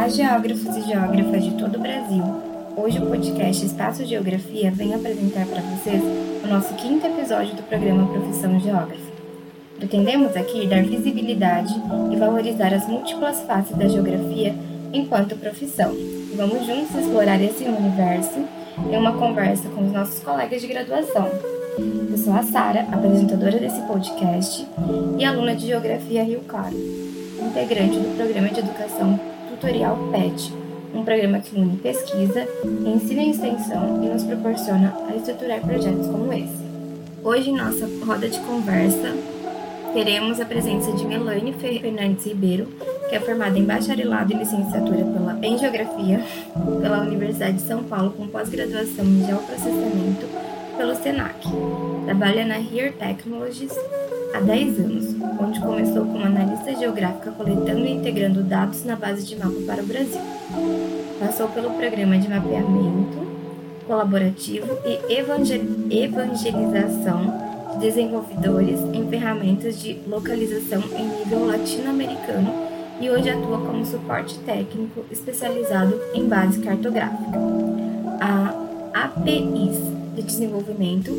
Olá, geógrafos e geógrafas de todo o Brasil. Hoje o podcast Espaço Geografia vem apresentar para vocês o nosso quinto episódio do programa Profissão Geógrafa. Pretendemos aqui dar visibilidade e valorizar as múltiplas faces da geografia enquanto profissão. Vamos juntos explorar esse universo em uma conversa com os nossos colegas de graduação. Eu sou a Sara, apresentadora desse podcast e aluna de Geografia Rio Claro, integrante do Programa de Educação Tutorial PET, um programa que une pesquisa, ensino e extensão e nos proporciona a estruturar projetos como esse. Hoje, em nossa roda de conversa, teremos a presença de Melanie Fernandes Ribeiro, que é formada em bacharelado e licenciatura pela, em Geografia pela Universidade de São Paulo, com pós-graduação em Geoprocessamento pelo SENAC. Trabalha na Here Technologies há 10 anos, onde começou como analista geográfica coletando e integrando dados na base de mapa para o Brasil. Passou pelo programa de mapeamento colaborativo e evangelização de desenvolvedores em ferramentas de localização em nível latino-americano e hoje atua como suporte técnico especializado em base cartográfica. A APIs de desenvolvimento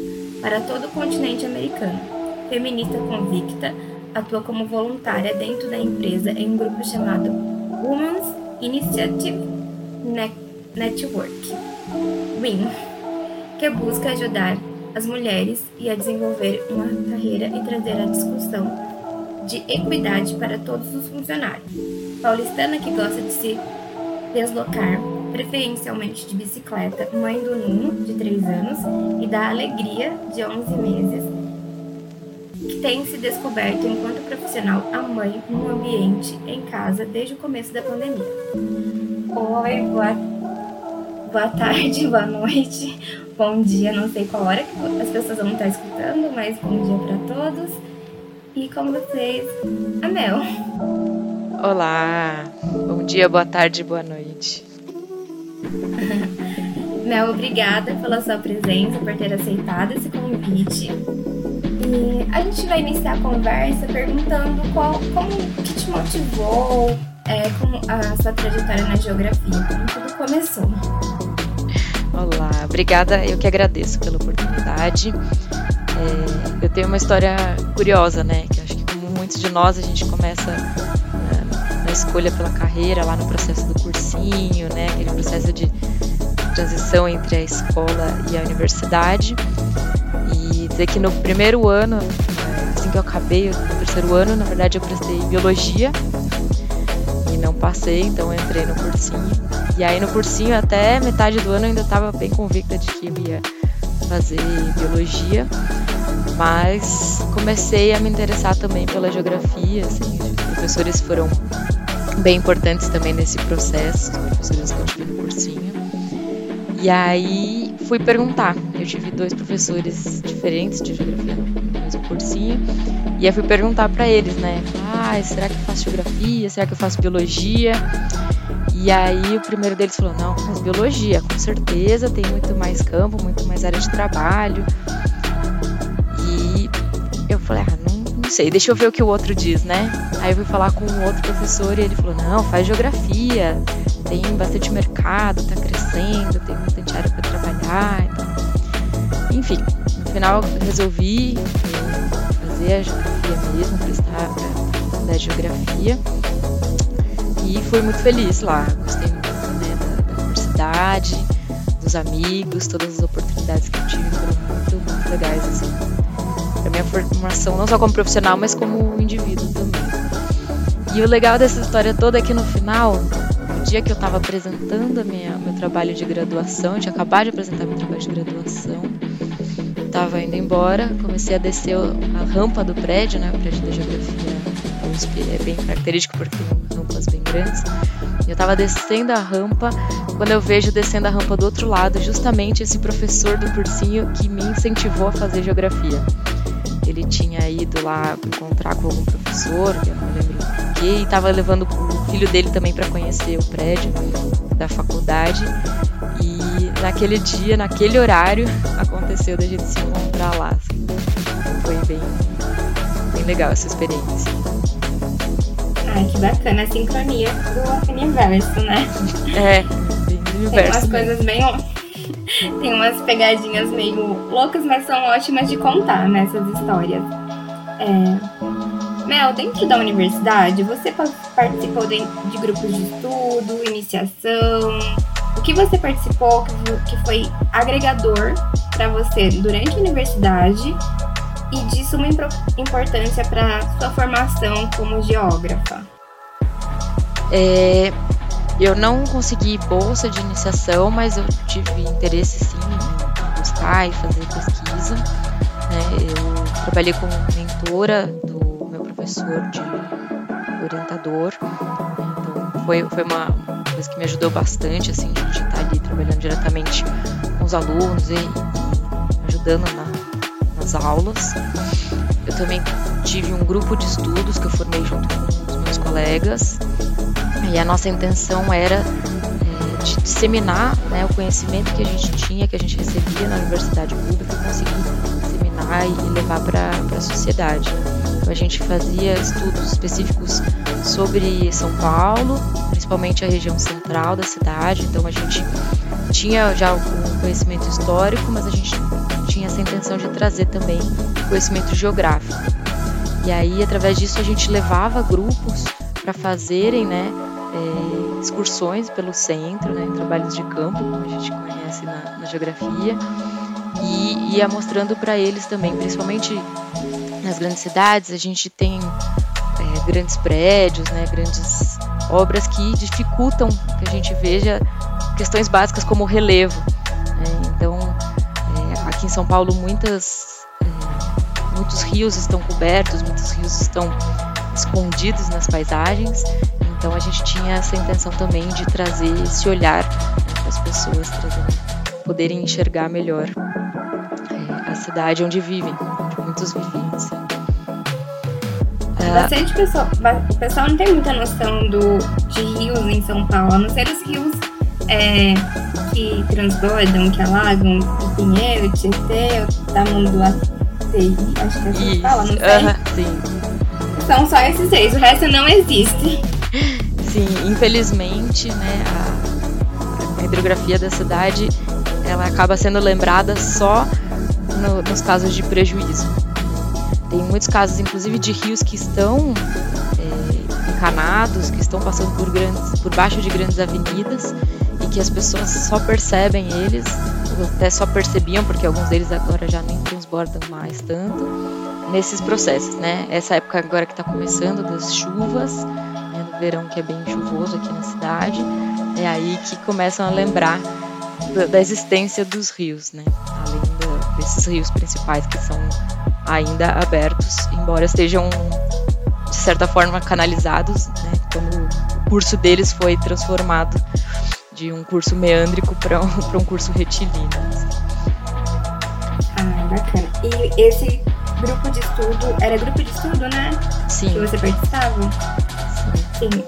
para todo o continente americano feminista convicta, atua como voluntária dentro da empresa em um grupo chamado Women's Initiative Network, WIN, que busca ajudar as mulheres e a desenvolver uma carreira e trazer a discussão de equidade para todos os funcionários. Paulistana que gosta de se deslocar, preferencialmente de bicicleta, mãe do Nuno, de 3 anos, e da Alegria, de 11 meses, que tem se descoberto enquanto profissional a mãe no ambiente em casa desde o começo da pandemia. Oi, boa, boa tarde, boa noite, bom dia, não sei qual hora que as pessoas vão estar escutando, mas bom dia para todos. E com vocês, a Mel. Olá, bom dia, boa tarde, boa noite. Mel, obrigada pela sua presença, por ter aceitado esse convite. A gente vai iniciar a conversa perguntando qual, como que te motivou, é, como a sua trajetória na geografia, como tudo começou. Olá, obrigada, eu que agradeço pela oportunidade. É, eu tenho uma história curiosa, né? Que acho que como muitos de nós a gente começa na, na escolha pela carreira, lá no processo do cursinho, né? Aquele processo de transição entre a escola e a universidade dizer que no primeiro ano, assim que eu acabei o terceiro ano, na verdade eu prestei biologia e não passei, então entrei no cursinho. E aí no cursinho até metade do ano eu ainda estava bem convicta de que ia fazer biologia, mas comecei a me interessar também pela geografia, assim, os professores foram bem importantes também nesse processo, os professores que eu tive no cursinho. E aí fui perguntar. Eu tive dois professores diferentes de geografia no mesmo cursinho. E aí fui perguntar para eles, né? Ah, será que eu faço geografia? Será que eu faço biologia? E aí o primeiro deles falou: não, faz biologia, com certeza, tem muito mais campo, muito mais área de trabalho. E eu falei: ah, não, não sei, deixa eu ver o que o outro diz, né? Aí eu fui falar com um outro professor e ele falou: não, faz geografia, tem bastante mercado, tá crescendo, tem bastante área para trabalhar. Então... Enfim, no final resolvi fazer a geografia mesmo, prestar a geografia e fui muito feliz lá. Gostei muito né, da, da universidade, dos amigos, todas as oportunidades que eu tive foram muito, muito legais assim, para minha formação, não só como profissional, mas como indivíduo também. E o legal dessa história toda é que no final dia que eu estava apresentando minha, meu trabalho de graduação, eu tinha acabado de apresentar meu trabalho de graduação, estava indo embora, comecei a descer a rampa do prédio, né, o prédio da geografia USP é bem característico porque tem rampas bem grandes. Eu estava descendo a rampa, quando eu vejo descendo a rampa do outro lado, justamente esse professor do cursinho que me incentivou a fazer geografia. Ele tinha ido lá encontrar com algum professor, eu não lembro o que, e estava levando o filho dele também para conhecer o prédio da faculdade. E naquele dia, naquele horário, aconteceu da gente se encontrar lá. Assim. Foi bem, bem legal essa experiência. Ai, que bacana, a sincronia do universo, né? É, universo. Tem umas coisas bem. Tem umas pegadinhas meio loucas, mas são ótimas de contar nessas histórias. É... Mel, dentro da universidade, você participou de, de grupos de estudo, iniciação? Que você participou que foi agregador para você durante a universidade e de suma importância para sua formação como geógrafa? É, eu não consegui bolsa de iniciação, mas eu tive interesse sim em buscar e fazer pesquisa. Né? Eu trabalhei como mentora do meu professor de orientador, então foi, foi uma coisa que me ajudou bastante, assim, de estar ali trabalhando diretamente com os alunos e, ajudando na, nas aulas. Eu também tive um grupo de estudos que eu formei junto com os meus colegas e a nossa intenção era é, de disseminar né, o conhecimento que a gente tinha, que a gente recebia na universidade pública, conseguir disseminar e levar para a sociedade. Então, a gente fazia estudos específicos sobre São Paulo, principalmente a região central da cidade. Então a gente tinha já algum conhecimento histórico, mas a gente tinha essa intenção de trazer também conhecimento geográfico. E aí, através disso, a gente levava grupos para fazerem né, é, excursões pelo centro, né, trabalhos de campo, como a gente conhece na, na geografia, e ia mostrando para eles também, principalmente nas grandes cidades, a gente tem é, grandes prédios, né, grandes obras que dificultam que a gente veja questões básicas como relevo. Né? Então, é, aqui em São Paulo, muitas, é, muitos rios estão cobertos, muitos rios estão escondidos nas paisagens. Então, a gente tinha essa intenção também de trazer esse olhar né, para as pessoas, trazer, poderem enxergar melhor é, a cidade onde vivem, onde muitos vivem. Assim. Bastante pessoa, o pessoal não tem muita noção do, de rios em São Paulo, a não ser os rios é, que transbordam, que alagam, o Pinheiro, Tietê, o Tamanduateí, acho que é assim que fala, não sei. Uh -huh. São só esses três, o resto não existe. Sim, infelizmente, né, a, a hidrografia da cidade, ela acaba sendo lembrada só no, nos casos de prejuízo. Tem muitos casos, inclusive, de rios que estão é, encanados, que estão passando por, grandes, por baixo de grandes avenidas e que as pessoas só percebem eles, até só percebiam, porque alguns deles agora já nem transbordam mais tanto, nesses processos, né? Essa época agora que está começando das chuvas, né, no verão que é bem chuvoso aqui na cidade, é aí que começam a lembrar da, da existência dos rios, né? Além do, desses rios principais que são ainda abertos, embora estejam de certa forma canalizados, né, quando o curso deles foi transformado de um curso meândrico para um, um curso retilíneo. Ah, bacana. E esse grupo de estudo, era grupo de estudo, né? Sim. Que você participava? Sim. Sim.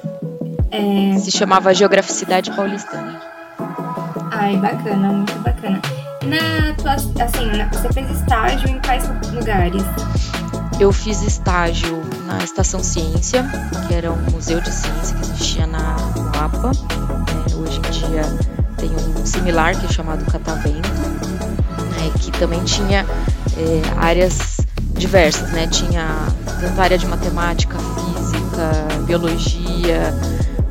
É... Se chamava Geograficidade Paulistana. Ai, bacana, muito bacana. Na tua, assim, na, você fez estágio em quais lugares? Eu fiz estágio na Estação Ciência, que era um museu de ciência que existia na Lapa. É, hoje em dia tem um similar que é chamado Catavento, né, que também tinha é, áreas diversas, né? Tinha tanto área de matemática, física, biologia,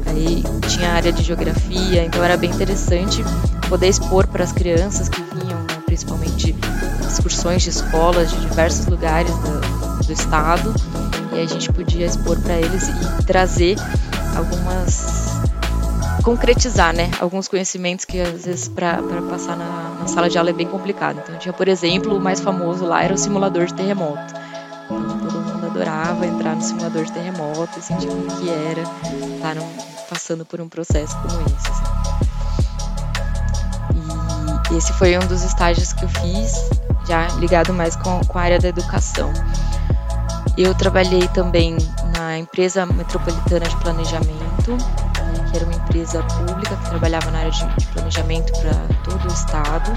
aí tinha área de geografia, então era bem interessante poder expor para as crianças que principalmente excursões de escolas de diversos lugares do, do estado, e a gente podia expor para eles e trazer algumas concretizar, né, alguns conhecimentos que às vezes para passar na, na, sala de aula é bem complicado. Então tinha, por exemplo, o mais famoso lá era o simulador de terremoto. Então, todo mundo adorava entrar no simulador de terremoto e sentir como que era estar passando por um processo como esse. Assim. Esse foi um dos estágios que eu fiz, já ligado mais com, com a área da educação. Eu trabalhei também na empresa metropolitana de planejamento, né, que era uma empresa pública que trabalhava na área de, planejamento para todo o estado.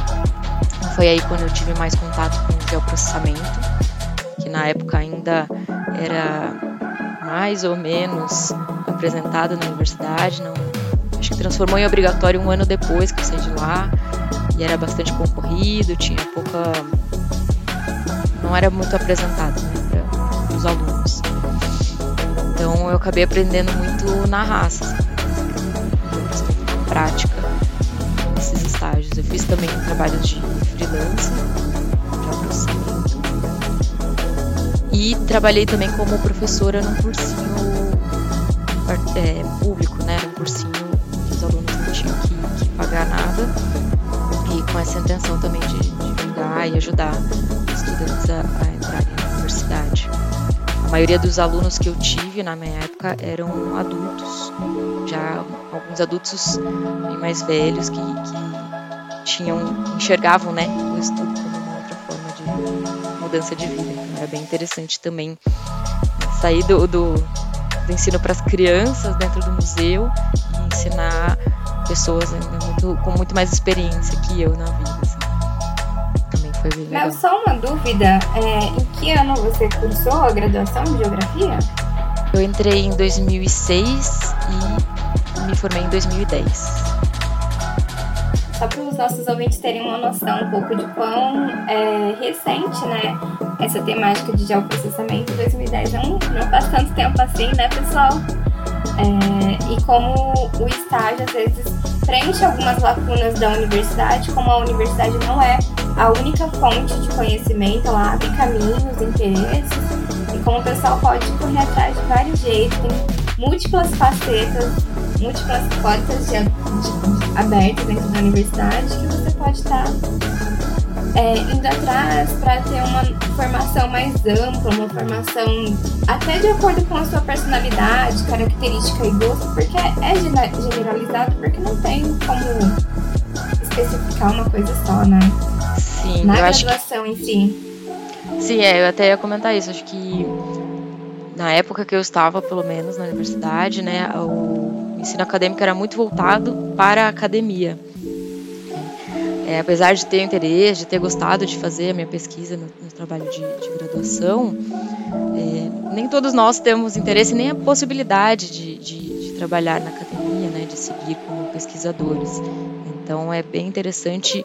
Foi aí quando eu tive mais contato com o geoprocessamento, que na época ainda era mais ou menos apresentada na universidade, não, acho que transformou em obrigatório um ano depois que eu saí de lá, e era bastante concorrido, tinha pouca. não era muito apresentado né, para os alunos. Então eu acabei aprendendo muito na raça, assim, prática, nesses estágios. Eu fiz também trabalhos de freelance, de processamento. E trabalhei também como professora num cursinho é, público, né? Um cursinho que os alunos não tinham que, que pagar nada. Com essa intenção também de divulgar e ajudar estudantes a, a entrarem na universidade. A maioria dos alunos que eu tive na minha época eram adultos, já alguns adultos bem mais velhos que, que tinham, enxergavam né, o estudo como uma outra forma de mudança de vida. Então era bem interessante também sair do, do, do ensino para as crianças dentro do museu e ensinar pessoas ainda muito, com muito mais experiência que eu na vida. Assim. Também foi bem legal. Mas só uma dúvida, é, em que ano você cursou a graduação de Geografia? Eu entrei em 2006 e me formei em 2010 só para os nossos ouvintes terem uma noção um pouco de quão é, recente, né, essa temática de geoprocessamento 2010 não, não faz tanto tempo assim, né, pessoal? É, e como o estágio às vezes preenche algumas lacunas da universidade, como a universidade não é a única fonte de conhecimento, ela abre caminhos, interesses, e como o pessoal pode correr atrás de vários jeitos, tem múltiplas facetas, múltiplas portas de, de, abertas dentro da universidade que você pode estar é, indo atrás para ter uma formação mais ampla, uma formação até de acordo com a sua personalidade, característica e gosto, porque é generalizado, porque não tem como especificar uma coisa só, né? Sim, Na graduação que... em si. Sim, é, eu até ia comentar isso. Acho que na época que eu estava, pelo menos, na universidade, né, o ensino acadêmico era muito voltado para a academia. É, apesar de ter interesse, de ter gostado de fazer a minha pesquisa no, trabalho de, de graduação, é, nem todos nós temos interesse nem a possibilidade de, de, de, trabalhar na academia, né, de seguir como pesquisadores. Então é bem interessante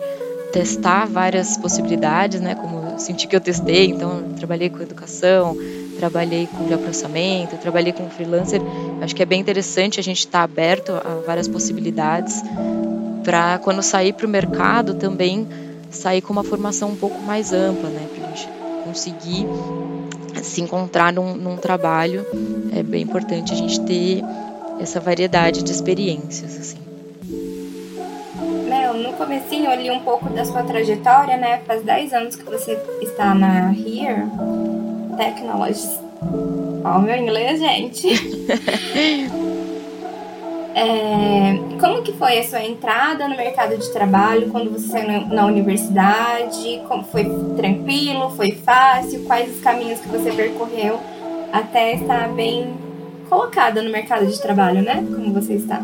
testar várias possibilidades, né, como eu senti que eu testei, então trabalhei com educação, trabalhei com geoprocessamento, trabalhei com freelancer. Acho que é bem interessante a gente estar aberto a várias possibilidades para quando sair para o mercado também sair com uma formação um pouco mais ampla, né? Para a gente conseguir se encontrar num, num, trabalho, é bem importante a gente ter essa variedade de experiências, assim. Mel, no comecinho eu li um pouco da sua trajetória, né? Faz 10 anos que você está na Here Technologies. Ó, o meu inglês, gente. É, como que foi a sua entrada no mercado de trabalho quando você saiu na universidade? Como foi tranquilo? Foi fácil? Quais os caminhos que você percorreu até estar bem colocada no mercado de trabalho, né? Como você está?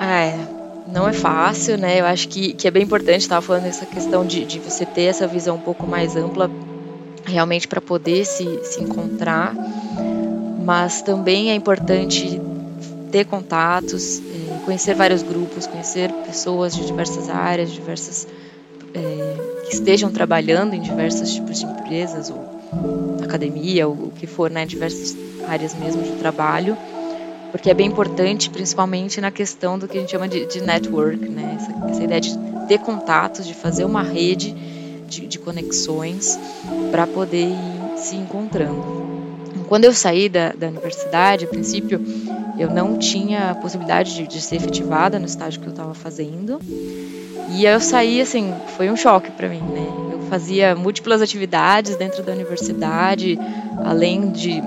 É, não é fácil, né? Eu acho que, que é bem importante, estava falando essa questão de, de você ter essa visão um pouco mais ampla, realmente para poder se, se encontrar, mas também é importante ter contatos, é, conhecer vários grupos, conhecer pessoas de diversas áreas, diversas é, que estejam trabalhando em diversos tipos de empresas ou academia ou o que for, né, diversas áreas mesmo de trabalho, porque é bem importante, principalmente na questão do que a gente chama de, de network, né, essa, essa, ideia de ter contatos, de fazer uma rede de, de conexões para poder ir se encontrando. Quando eu saí da, da universidade, a princípio, eu não tinha a possibilidade de, de ser efetivada no estágio que eu estava fazendo. E eu saí, assim, foi um choque para mim, né? Eu fazia múltiplas atividades dentro da universidade, além de,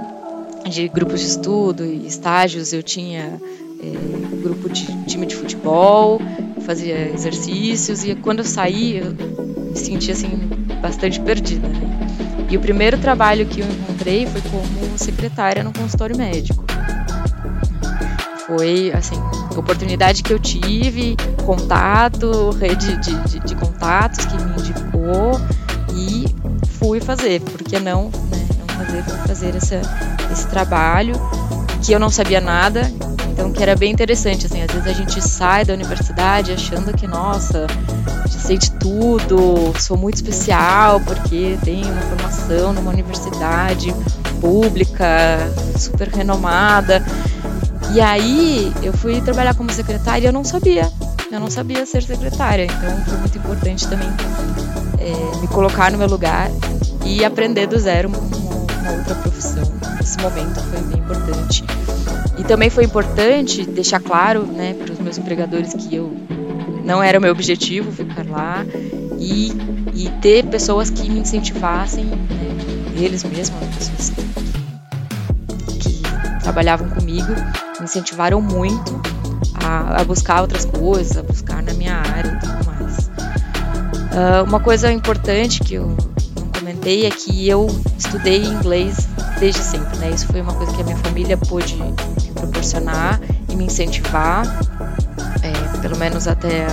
de grupos de estudo e estágios, eu tinha é, grupo de time de futebol, fazia exercícios, e quando eu saí, eu me sentia, assim, bastante perdida, né? E o primeiro trabalho que eu encontrei foi como secretária no consultório médico foi assim oportunidade que eu tive, contato, rede de, de, de contatos que me indicou e fui fazer, porque não, né, não fazer, fazer essa, esse trabalho que eu não sabia nada, então que era bem interessante, assim, às vezes a gente sai da universidade achando que, nossa, sei de tudo, sou muito especial porque tenho uma formação numa universidade pública, super renomada. E aí eu fui trabalhar como secretária e eu não sabia, eu não sabia ser secretária, então foi muito importante também é, me colocar no meu lugar e aprender do zero uma, uma outra profissão. Esse momento foi bem importante. E também foi importante deixar claro né, para os meus empregadores que eu não era o meu objetivo ficar lá e, e ter pessoas que me incentivassem, né, eles mesmos, pessoas que, trabalhavam comigo, incentivaram muito a, a, buscar outras coisas, a buscar na minha área e tudo mais. Uh, uma coisa importante que eu não comentei é que eu estudei inglês desde sempre, né? Isso foi uma coisa que a minha família pôde me proporcionar e me incentivar, é, pelo menos até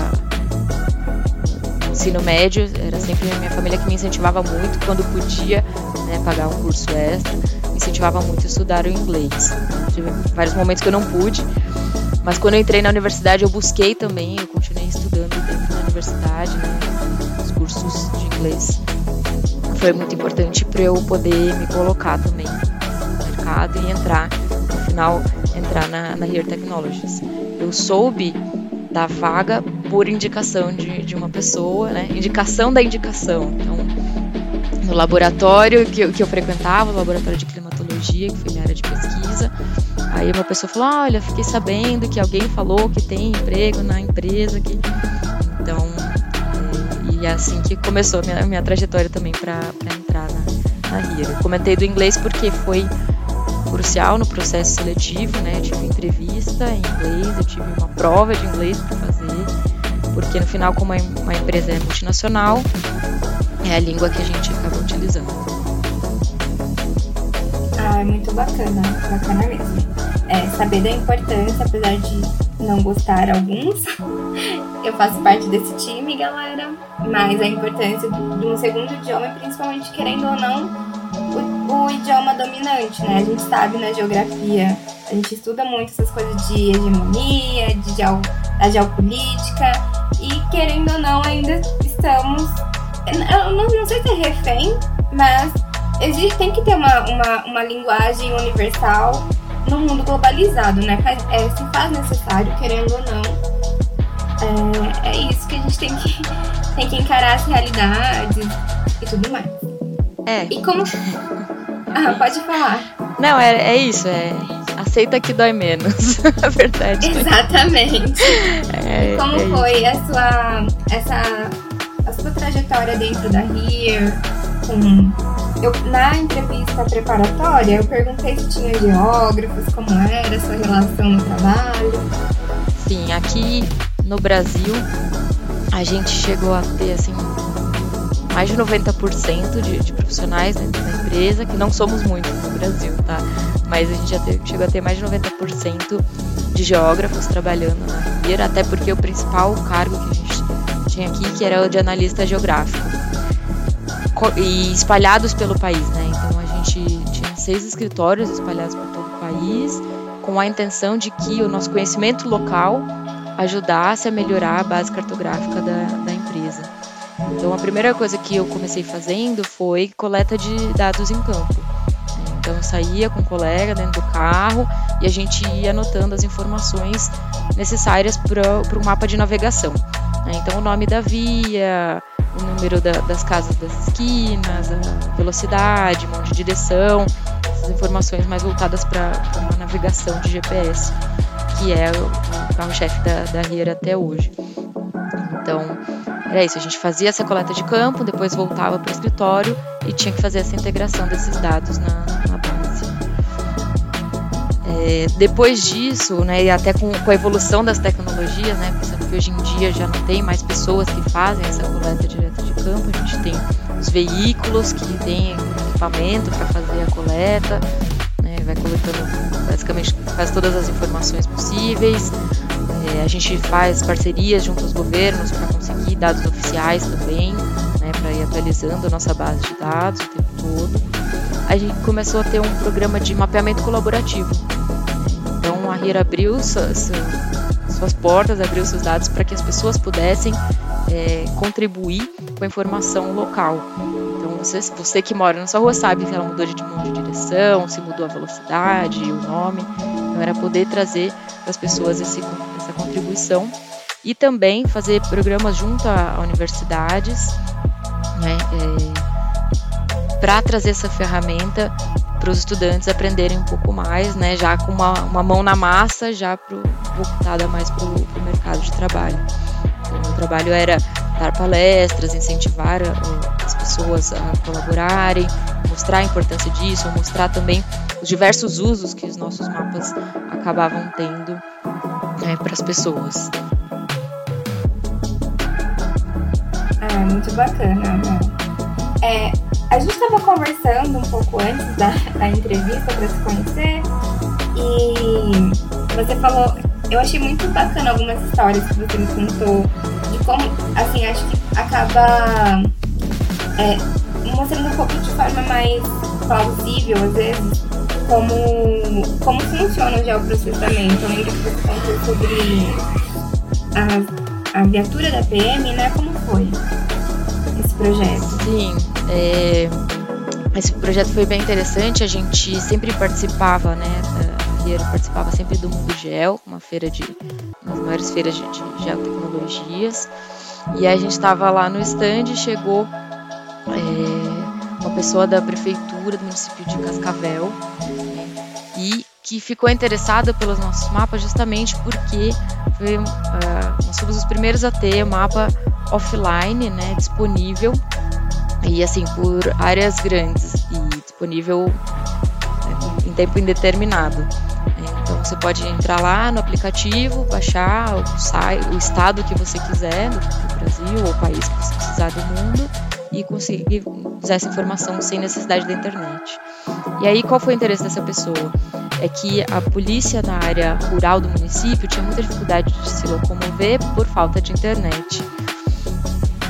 ensino médio, era sempre a minha família que me incentivava muito quando podia né, pagar um curso extra, incentivava muito a estudar o inglês. Tive vários momentos que eu não pude, mas quando eu entrei na universidade eu busquei também, eu continuei estudando dentro da universidade, né, os cursos de inglês foi muito importante para eu poder me colocar também no mercado e entrar, no final, entrar na, na Here Technologies. Eu soube da vaga por indicação de, de uma pessoa, né? Indicação da indicação. Então, no laboratório que eu, que eu frequentava, o laboratório de climatologia, que foi minha área de pesquisa, aí uma pessoa falou: Olha, fiquei sabendo que alguém falou que tem emprego na empresa que. Então, e é assim que começou a minha, minha trajetória também para entrar na, na comentei do inglês porque foi crucial no processo seletivo, né? Eu tive entrevista em inglês, eu tive uma prova de inglês para fazer, porque no final, como uma empresa é multinacional, é a língua que a gente é muito bacana, bacana mesmo. É, saber da importância, apesar de não gostar alguns, eu faço parte desse time, galera. Mas a importância de um segundo idioma, principalmente querendo ou não, o, o, idioma dominante, né? A gente sabe na geografia, a gente estuda muito essas coisas de hegemonia, de geo, da geopolítica, e querendo ou não, ainda estamos. Eu não, não sei se é refém, mas existe, tem que ter uma, uma, uma linguagem universal no mundo globalizado, né? É, se faz necessário, querendo ou não é, é isso que a gente tem que, tem que encarar as realidades e tudo mais. É. E como. Ah, pode falar. Não, é, é isso, é. Aceita que dói menos, a verdade. Exatamente. É, e como é foi a sua, essa, a sua trajetória dentro da RIR? Com, eu, na entrevista preparatória, eu perguntei se tinha geógrafos, como era a sua relação no trabalho. Sim, aqui no Brasil, a gente chegou a ter assim mais de 90% de, de profissionais dentro da empresa, que não somos muitos no Brasil, tá? Mas a gente já ter, chegou a ter mais de 90% de geógrafos trabalhando na Ribeira, até porque o principal cargo que a gente tinha aqui, que era o de analista geográfico, e espalhados pelo país, né? Então a gente tinha seis escritórios espalhados por todo o país, com a intenção de que o nosso conhecimento local ajudasse a melhorar a base cartográfica da, da empresa. Então, a primeira coisa que eu comecei fazendo foi coleta de dados em campo. Então, eu saía com um colega dentro do carro e a gente ia anotando as informações necessárias para o mapa de navegação. Né? Então, o nome da via, o número da, das casas das esquinas, a velocidade, mão de direção, essas informações mais voltadas para uma navegação de GPS que é o carro-chefe da, da Rier até hoje. Então, era isso, a gente fazia essa coleta de campo, depois voltava para o escritório e tinha que fazer essa integração desses dados na, na base. É, depois disso, né, e até com, com, a evolução das tecnologias, né, que hoje em dia já não tem mais pessoas que fazem essa coleta direta de campo, a gente tem os veículos que têm equipamento para fazer a coleta, né, vai coletando basicamente quase todas as informações possíveis. É, a gente faz parcerias junto aos governos para conseguir dados oficiais também, né, para ir atualizando a nossa base de dados o tempo todo. A gente começou a ter um programa de mapeamento colaborativo. Riera abriu suas, portas, abriu seus dados para que as pessoas pudessem é, contribuir com a informação local. Então, você, você que mora na sua rua sabe se ela mudou de de direção, se mudou a velocidade, o nome. Então, era poder trazer para as pessoas esse, essa contribuição e também fazer programas junto a, a universidades né, é, para trazer essa ferramenta para os estudantes aprenderem um pouco mais, né, já com uma, uma mão na massa, já pro, voltada mais para o mercado de trabalho. O meu trabalho era dar palestras, incentivar a, as pessoas a colaborarem, mostrar a importância disso, mostrar também os diversos usos que os nossos mapas acabavam tendo né, para as pessoas. Ah, muito bacana, né? É, a gente estava conversando um pouco antes da, da entrevista para se conhecer e você falou, eu achei muito bacana algumas histórias que você me contou de como, assim, acho que acaba é, mostrando um pouco de forma mais plausível, às vezes, como, como funciona o geoprocessamento. Eu lembro que você contou sobre a, a viatura da PM, né? Como foi esse projeto? Sim, é, esse projeto foi bem interessante. A gente sempre participava, né? A Riero participava sempre do Mundo Gel, uma feira de, uma das maiores feiras de, de geotecnologias. E a gente estava lá no stand e chegou é, uma pessoa da prefeitura do município de Cascavel e que ficou interessada pelos nossos mapas justamente porque foi, uh, nós fomos os primeiros a ter mapa offline, né, disponível e assim por áreas grandes e disponível né, em tempo indeterminado. Então você pode entrar lá no aplicativo, baixar o, o estado que você quiser do, do Brasil ou o país que você precisar do mundo e conseguir usar essa informação sem necessidade da internet. E aí qual foi o interesse dessa pessoa? É que a polícia na área rural do município tinha muita dificuldade de se locomover por falta de internet.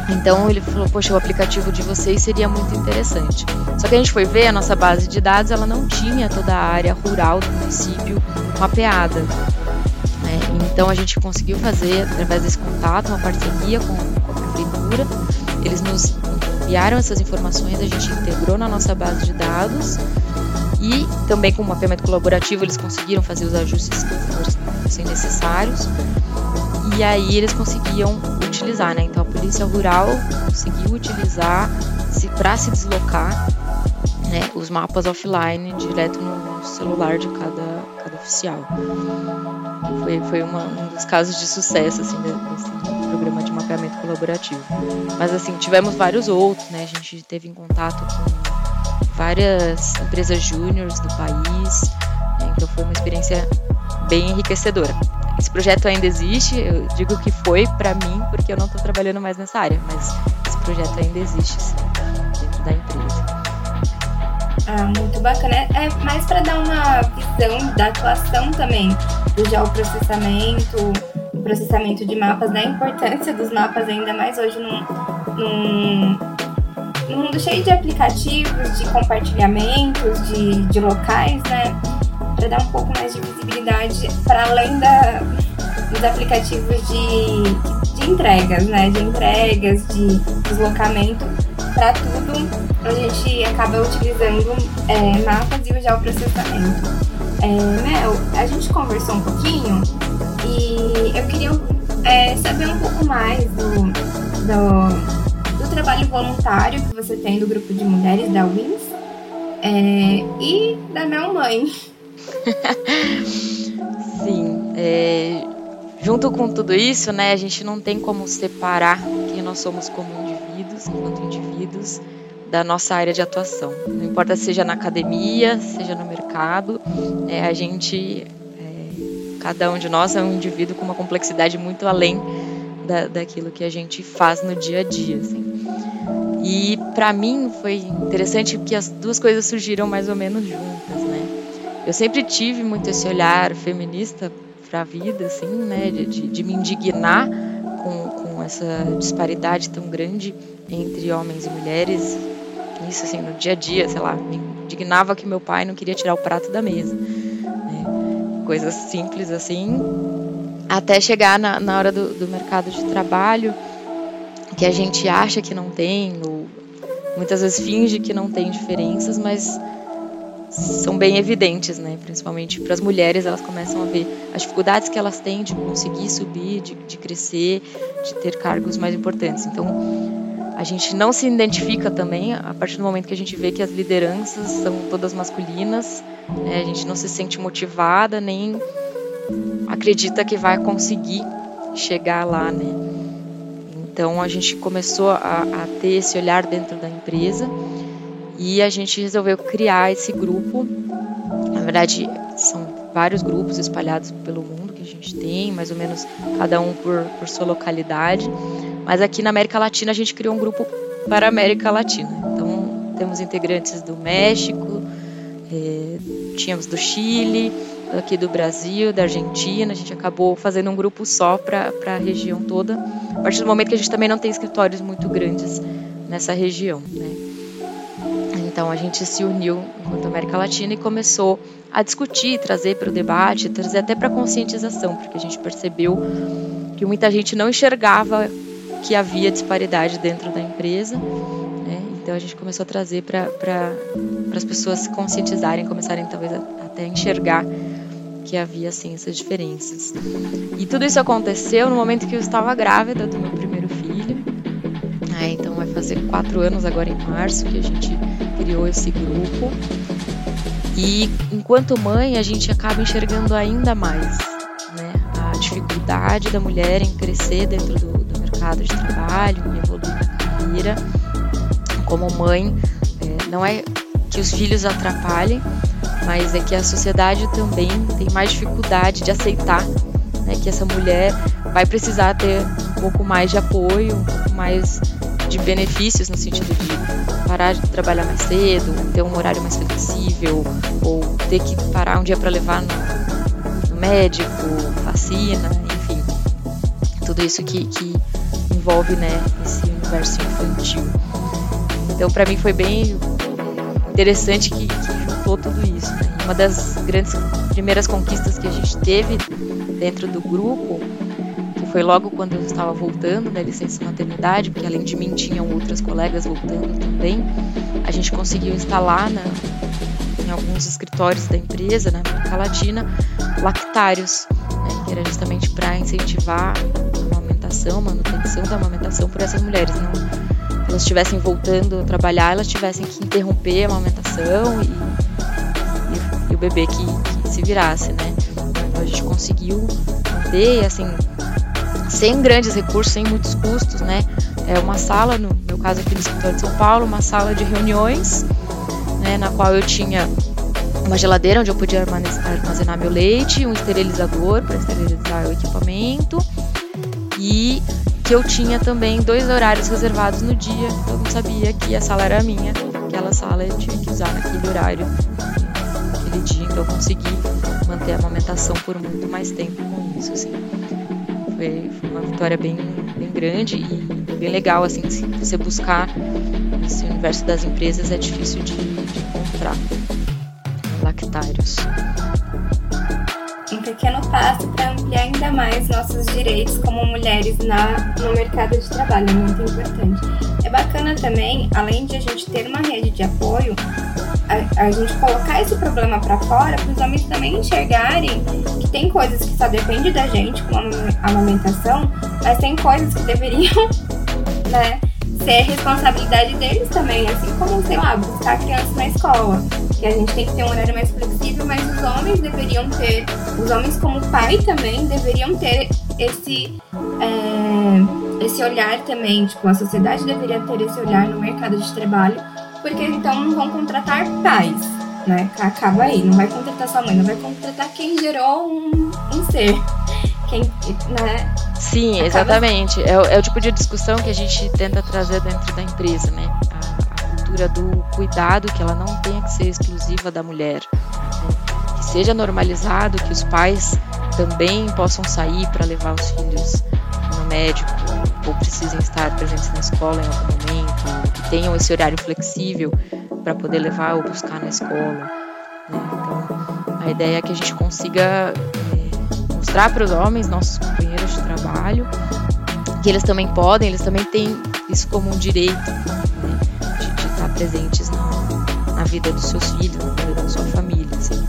Então ele falou, poxa, o aplicativo de vocês seria muito interessante. Só que a gente foi ver, a nossa base de dados, ela não tinha toda a área rural do município mapeada. Né? Então a gente conseguiu fazer, através desse contato, uma parceria com, a prefeitura. Eles nos enviaram essas informações, a gente integrou na nossa base de dados e também com o mapeamento colaborativo eles conseguiram fazer os ajustes que fossem necessários e aí eles conseguiam utilizar, né? Então a polícia rural conseguiu utilizar para se deslocar né, os mapas offline direto no celular de cada, cada oficial. Foi, foi uma, um dos casos de sucesso assim, desse programa de mapeamento colaborativo. Mas assim, tivemos vários outros, né? A gente teve em contato com várias empresas júniores do país, né? então foi uma experiência bem enriquecedora. Esse projeto ainda existe, eu digo que foi para mim porque eu não estou trabalhando mais nessa área, mas esse projeto ainda existe sim, dentro da empresa. Ah, muito bacana. É mais para dar uma visão da atuação também do geoprocessamento, processamento de mapas, da importância dos mapas, ainda mais hoje num, num, num mundo cheio de aplicativos, de compartilhamentos, de, de locais, né? Para dar um pouco mais de visibilidade para além da, dos aplicativos de, de entregas, né? De entregas, de deslocamento, para tudo a gente acaba utilizando é, mapas e o geoprocessamento. É, Mel, a gente conversou um pouquinho e eu queria é, saber um pouco mais do, do, do, trabalho voluntário que você tem do grupo de mulheres da WINS é, e da Mel Mãe. Sim, é, junto com tudo isso, né, a gente não tem como separar quem nós somos como indivíduos, enquanto indivíduos, da nossa área de atuação. Não importa seja na academia, seja no mercado, é, a gente, é, cada um de nós é um indivíduo com uma complexidade muito além da, daquilo que a gente faz no dia a dia. Assim. E para mim foi interessante porque as duas coisas surgiram mais ou menos juntas, né? Eu sempre tive muito esse olhar feminista para a vida, assim, né, de, de me indignar com, com essa disparidade tão grande entre homens e mulheres. Isso, assim, no dia a dia, sei lá, me indignava que meu pai não queria tirar o prato da mesa. Né? coisas simples assim, até chegar na, na hora do, do mercado de trabalho, que a gente acha que não tem, ou muitas vezes finge que não tem diferenças, mas são bem evidentes, né? Principalmente para as mulheres, elas começam a ver as dificuldades que elas têm de conseguir subir, de, de crescer, de ter cargos mais importantes. Então, a gente não se identifica também a partir do momento que a gente vê que as lideranças são todas masculinas, né? a gente não se sente motivada nem acredita que vai conseguir chegar lá, né? Então a gente começou a, a ter esse olhar dentro da empresa e a gente resolveu criar esse grupo. Na verdade, são vários grupos espalhados pelo mundo que a gente tem, mais ou menos cada um por, por sua localidade. Mas aqui na América Latina a gente criou um grupo para a América Latina. Então temos integrantes do México, eh, tínhamos do Chile, aqui do Brasil, da Argentina. A gente acabou fazendo um grupo só para a região toda. A partir do momento que a gente também não tem escritórios muito grandes nessa região, né? Então a gente se uniu enquanto América Latina e começou a discutir, trazer para o debate, trazer até para a conscientização, porque a gente percebeu que muita gente não enxergava que havia disparidade dentro da empresa. Né? Então a gente começou a trazer para pra, as pessoas se conscientizarem, começarem talvez até a enxergar que havia assim essas diferenças. E tudo isso aconteceu no momento que eu estava grávida do meu primeiro filho. É, então vai fazer quatro anos agora em março que a gente criou esse grupo. E enquanto mãe, a gente acaba enxergando ainda mais né, a dificuldade da mulher em crescer dentro do, do mercado de trabalho, em evoluir na carreira. Como mãe, é, não é que os filhos atrapalhem, mas é que a sociedade também tem mais dificuldade de aceitar né, que essa mulher vai precisar ter um pouco mais de apoio, um pouco mais de benefícios no sentido de parar de trabalhar mais cedo, ter um horário mais flexível, ou ter que parar um dia para levar no, no, médico, vacina, enfim, tudo isso que, que envolve né, esse universo infantil. Então, para mim foi bem interessante que, que juntou tudo isso. Né? Uma das grandes primeiras conquistas que a gente teve dentro do grupo foi logo quando eu estava voltando da licença maternidade, porque além de mim tinham outras colegas voltando também. A gente conseguiu instalar na, em alguns escritórios da empresa, na América Latina, lactários, né, que era justamente para incentivar a amamentação, manutenção da amamentação por essas mulheres. Não, elas estivessem voltando a trabalhar, elas tivessem que interromper a amamentação e, e, e o bebê que, que, se virasse, né? Então a gente conseguiu manter, assim, sem grandes recursos, sem muitos custos, né? É uma sala, no meu caso aqui no escritório de São Paulo, uma sala de reuniões, né, na qual eu tinha uma geladeira onde eu podia armazenar meu leite, um esterilizador para esterilizar o equipamento. E que eu tinha também dois horários reservados no dia, eu não sabia que a sala era minha, aquela sala eu tinha que usar naquele horário, naquele dia, então eu consegui manter a amamentação por muito mais tempo com isso, assim foi, foi uma vitória bem, bem grande e bem legal, assim, se você buscar esse universo das empresas é difícil de, de encontrar lactários. Um pequeno passo para ampliar ainda mais nossos direitos como mulheres na, no mercado de trabalho, é muito importante. É bacana também, além de a gente ter uma rede de apoio, a, a gente colocar esse problema para fora, para os homens também enxergarem coisas que só dependem da gente, como a amamentação, mas tem coisas que deveriam, né, ser responsabilidade deles também, assim como, sei lá, buscar criança na escola. Que a gente tem que ter um horário mais flexível, mas os homens deveriam ter, os homens como pai também deveriam ter esse. É, esse olhar também, tipo, a sociedade deveria ter esse olhar no mercado de trabalho porque então não vão contratar pais, né? Acaba aí, não vai contratar sua mãe, não vai contratar quem gerou um, um ser. Quem, né? Sim, Acaba... exatamente. É, é, o tipo de discussão que a gente tenta trazer dentro da empresa, né? A, a cultura do cuidado, que ela não tenha que ser exclusiva da mulher. Né? Que seja normalizado que os pais também possam sair para levar os filhos no médico ou precisem estar presentes na escola em algum momento, tenham esse horário flexível para poder levar ou buscar na escola. Né? Então, A ideia é que a gente consiga é, mostrar para os homens, nossos companheiros de trabalho, que eles também podem, eles também têm isso como um direito né, de, de, estar presentes na, na, vida dos seus filhos, na vida da sua família. Assim.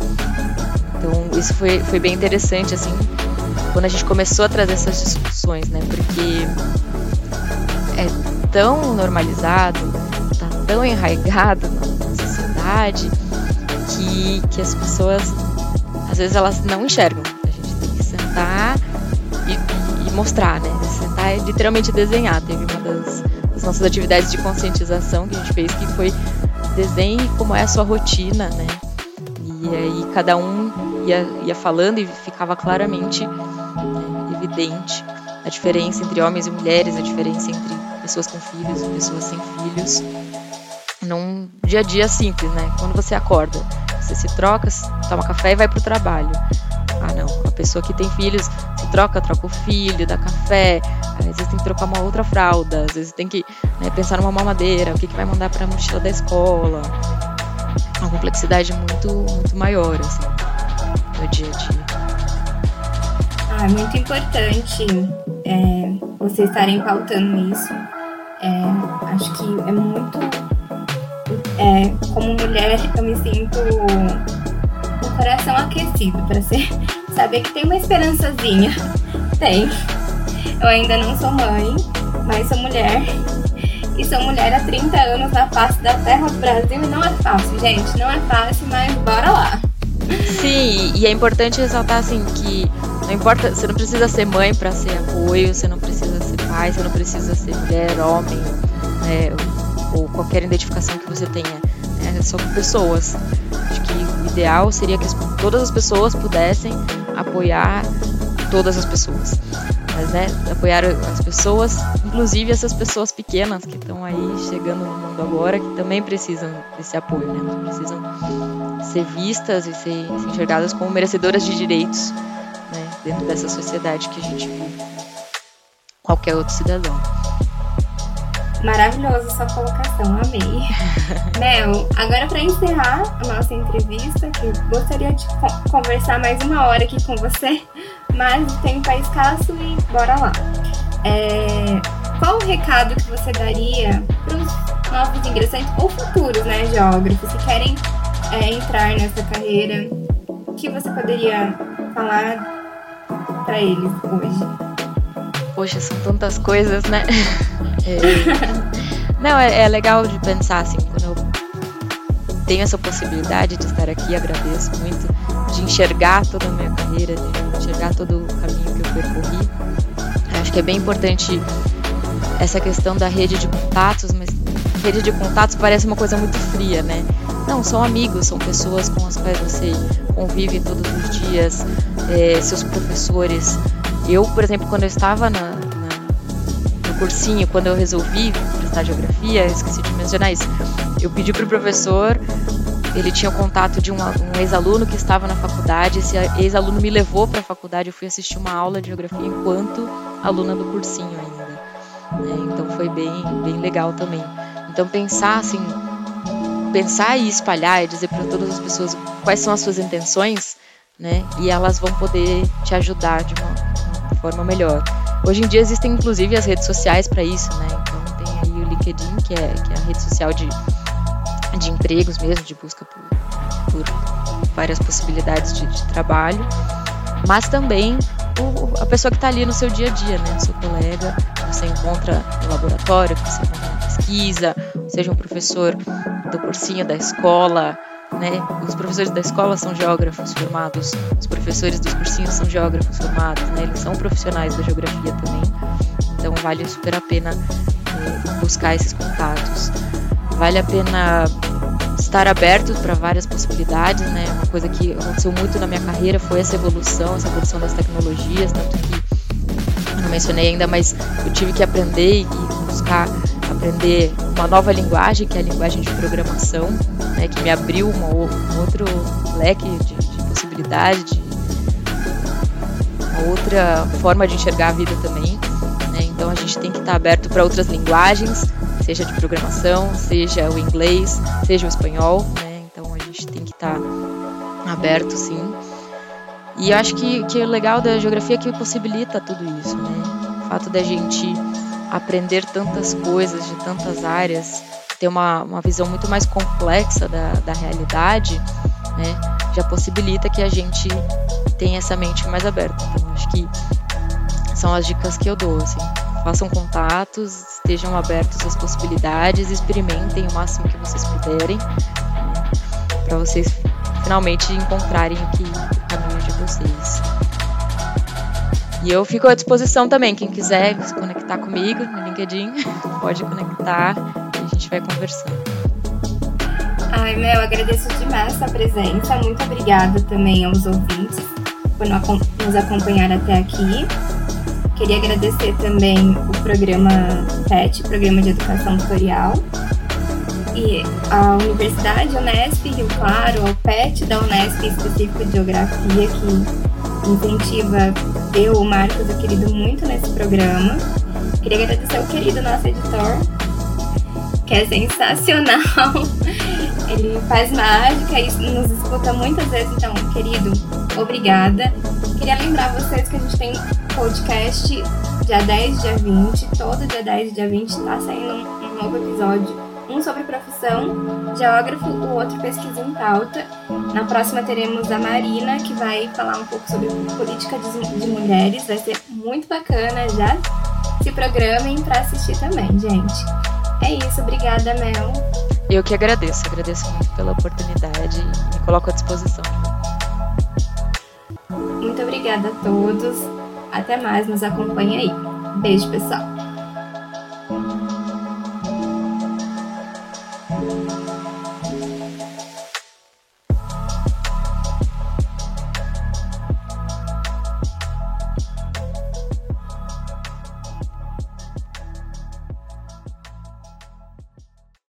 Então isso foi, foi bem interessante assim quando a gente começou a trazer essas discussões, né? Porque é tão normalizado, tão enraizado na sociedade que, que as pessoas às vezes elas não enxergam. A gente tem que sentar e, e mostrar, né? Sentar e literalmente desenhar. Teve uma das, das nossas atividades de conscientização que a gente fez que foi desenhe como é a sua rotina, né? E aí cada um ia, ia falando e ficava claramente né, evidente a diferença entre homens e mulheres, a diferença entre pessoas com filhos e pessoas sem filhos, num dia a dia simples, né? Quando você acorda, você se troca, toma café e vai para o trabalho. Ah, não. A pessoa que tem filhos se troca, troca o filho, dá café. Às vezes tem que trocar uma outra fralda. Às vezes tem que né, pensar numa mamadeira, o que, que vai mandar para a mochila da escola. Uma complexidade muito, muito maior, assim, no dia a dia. Ah, é muito importante é, vocês estarem pautando isso. É, acho que é muito é, como mulher, eu me sinto com o coração aquecido para ser, saber que tem uma esperançazinha. Tem. Eu ainda não sou mãe, mas sou mulher. E sou mulher há 30 anos na face da terra do Brasil e não é fácil, gente. Não é fácil, mas bora lá. Sim, e é importante ressaltar assim que não importa, você não precisa ser mãe para ser apoio, você não precisa ser pai, você não precisa ser mulher, homem, né, ou qualquer identificação que você tenha. Né? São pessoas. Acho que o ideal seria que todas as pessoas pudessem apoiar todas as pessoas. Mas, né, apoiar as pessoas, inclusive essas pessoas pequenas que estão aí chegando no mundo agora, que também precisam desse apoio, né? Precisam ser vistas e ser, ser enxergadas como merecedoras de direitos, né, dentro dessa sociedade que a gente vive. Qualquer outro cidadão. Maravilhosa sua colocação, amei. Mel, agora para encerrar a nossa entrevista, que gostaria de conversar mais uma hora aqui com você, mas o tempo é escasso e bora lá. É, qual o recado que você daria para os novos ingressantes ou futuros né, geógrafos que querem é, entrar nessa carreira? O que você poderia falar para eles hoje? Poxa, são tantas coisas, né? É... Não, é, é, legal de pensar assim, quando eu tenho essa possibilidade de estar aqui, agradeço muito, de enxergar toda a minha carreira, de enxergar todo o caminho que eu percorri. Acho que é bem importante essa questão da rede de contatos, mas rede de contatos parece uma coisa muito fria, né? Não, são amigos, são pessoas com as quais você convive todos os dias, é, seus professores. Eu, por exemplo, quando eu estava na, cursinho, quando eu resolvi prestar geografia, esqueci de mencionar isso. Eu pedi para o professor, ele tinha o contato de um, um ex-aluno que estava na faculdade. Esse ex-aluno me levou para a faculdade. Eu fui assistir uma aula de geografia enquanto aluna do cursinho ainda. Né? Então foi bem, bem legal também. Então pensar assim, pensar e espalhar e dizer para todas as pessoas quais são as suas intenções, né? E elas vão poder te ajudar de uma, de uma forma melhor. Hoje em dia existem inclusive as redes sociais para isso, né? Então tem aí o LinkedIn, que é, que é a rede social de, de empregos mesmo, de busca por, por várias possibilidades de, de trabalho, mas também o, a pessoa que está ali no seu dia a dia, né? O seu colega, que você encontra no laboratório, que você encontra na pesquisa, seja um professor do cursinho da escola, né? Os professores da escola são geógrafos formados, os professores dos cursinhos são geógrafos formados, né? Eles são profissionais da geografia também. Então vale super a pena é, buscar esses contatos. Vale a pena estar aberto para várias possibilidades, né? Uma coisa que aconteceu muito na minha carreira foi essa evolução, essa evolução das tecnologias, tanto que eu não mencionei ainda, mas eu tive que aprender e buscar aprender uma nova linguagem, que é a linguagem de programação, né, que me abriu uma, um outro leque de, de possibilidade, de uma outra forma de enxergar a vida também. Né? Então a gente tem que estar aberto para outras linguagens, seja de programação, seja o inglês, seja o espanhol. Né? Então a gente tem que estar aberto, sim. E acho que, que o legal da geografia é que possibilita tudo isso, né? O fato da gente aprender tantas coisas de tantas áreas, ter uma, uma visão muito mais complexa da, da realidade, né? Já possibilita que a gente tenha essa mente mais aberta. Então, acho que são as dicas que eu dou, assim. Façam contatos, estejam abertos às possibilidades, experimentem o máximo que vocês puderem, né? para vocês finalmente encontrarem o, que, o caminho de vocês. E eu fico à disposição também, quem quiser se conectar comigo no LinkedIn, pode conectar e a gente vai conversando. Ai, Mel, agradeço demais a presença. Muito obrigada também aos ouvintes por nos acompanhar até aqui. Queria agradecer também o programa PET, Programa de Educação Tutorial, e a Universidade Unesp Rio Claro, o PET da Unesp específico de Geografia, que incentiva eu, o Marcos, o querido, muito nesse programa. Queria agradecer ao querido nosso editor, que é sensacional. Ele faz mágica e nos escuta muitas vezes, então, querido, obrigada. Queria lembrar vocês que a gente tem podcast dia 10, dia 20, todo dia 10 e dia 20 está saindo um novo episódio um sobre profissão, geógrafo, o outro pesquisa em pauta. Na próxima teremos a Marina, que vai falar um pouco sobre política de, de mulheres. Vai ser muito bacana, já se programem para assistir também, gente. É isso, obrigada, Mel. Eu que agradeço, agradeço muito pela oportunidade e me coloco à disposição. Muito obrigada a todos. Até mais, nos acompanhe aí. Beijo, pessoal.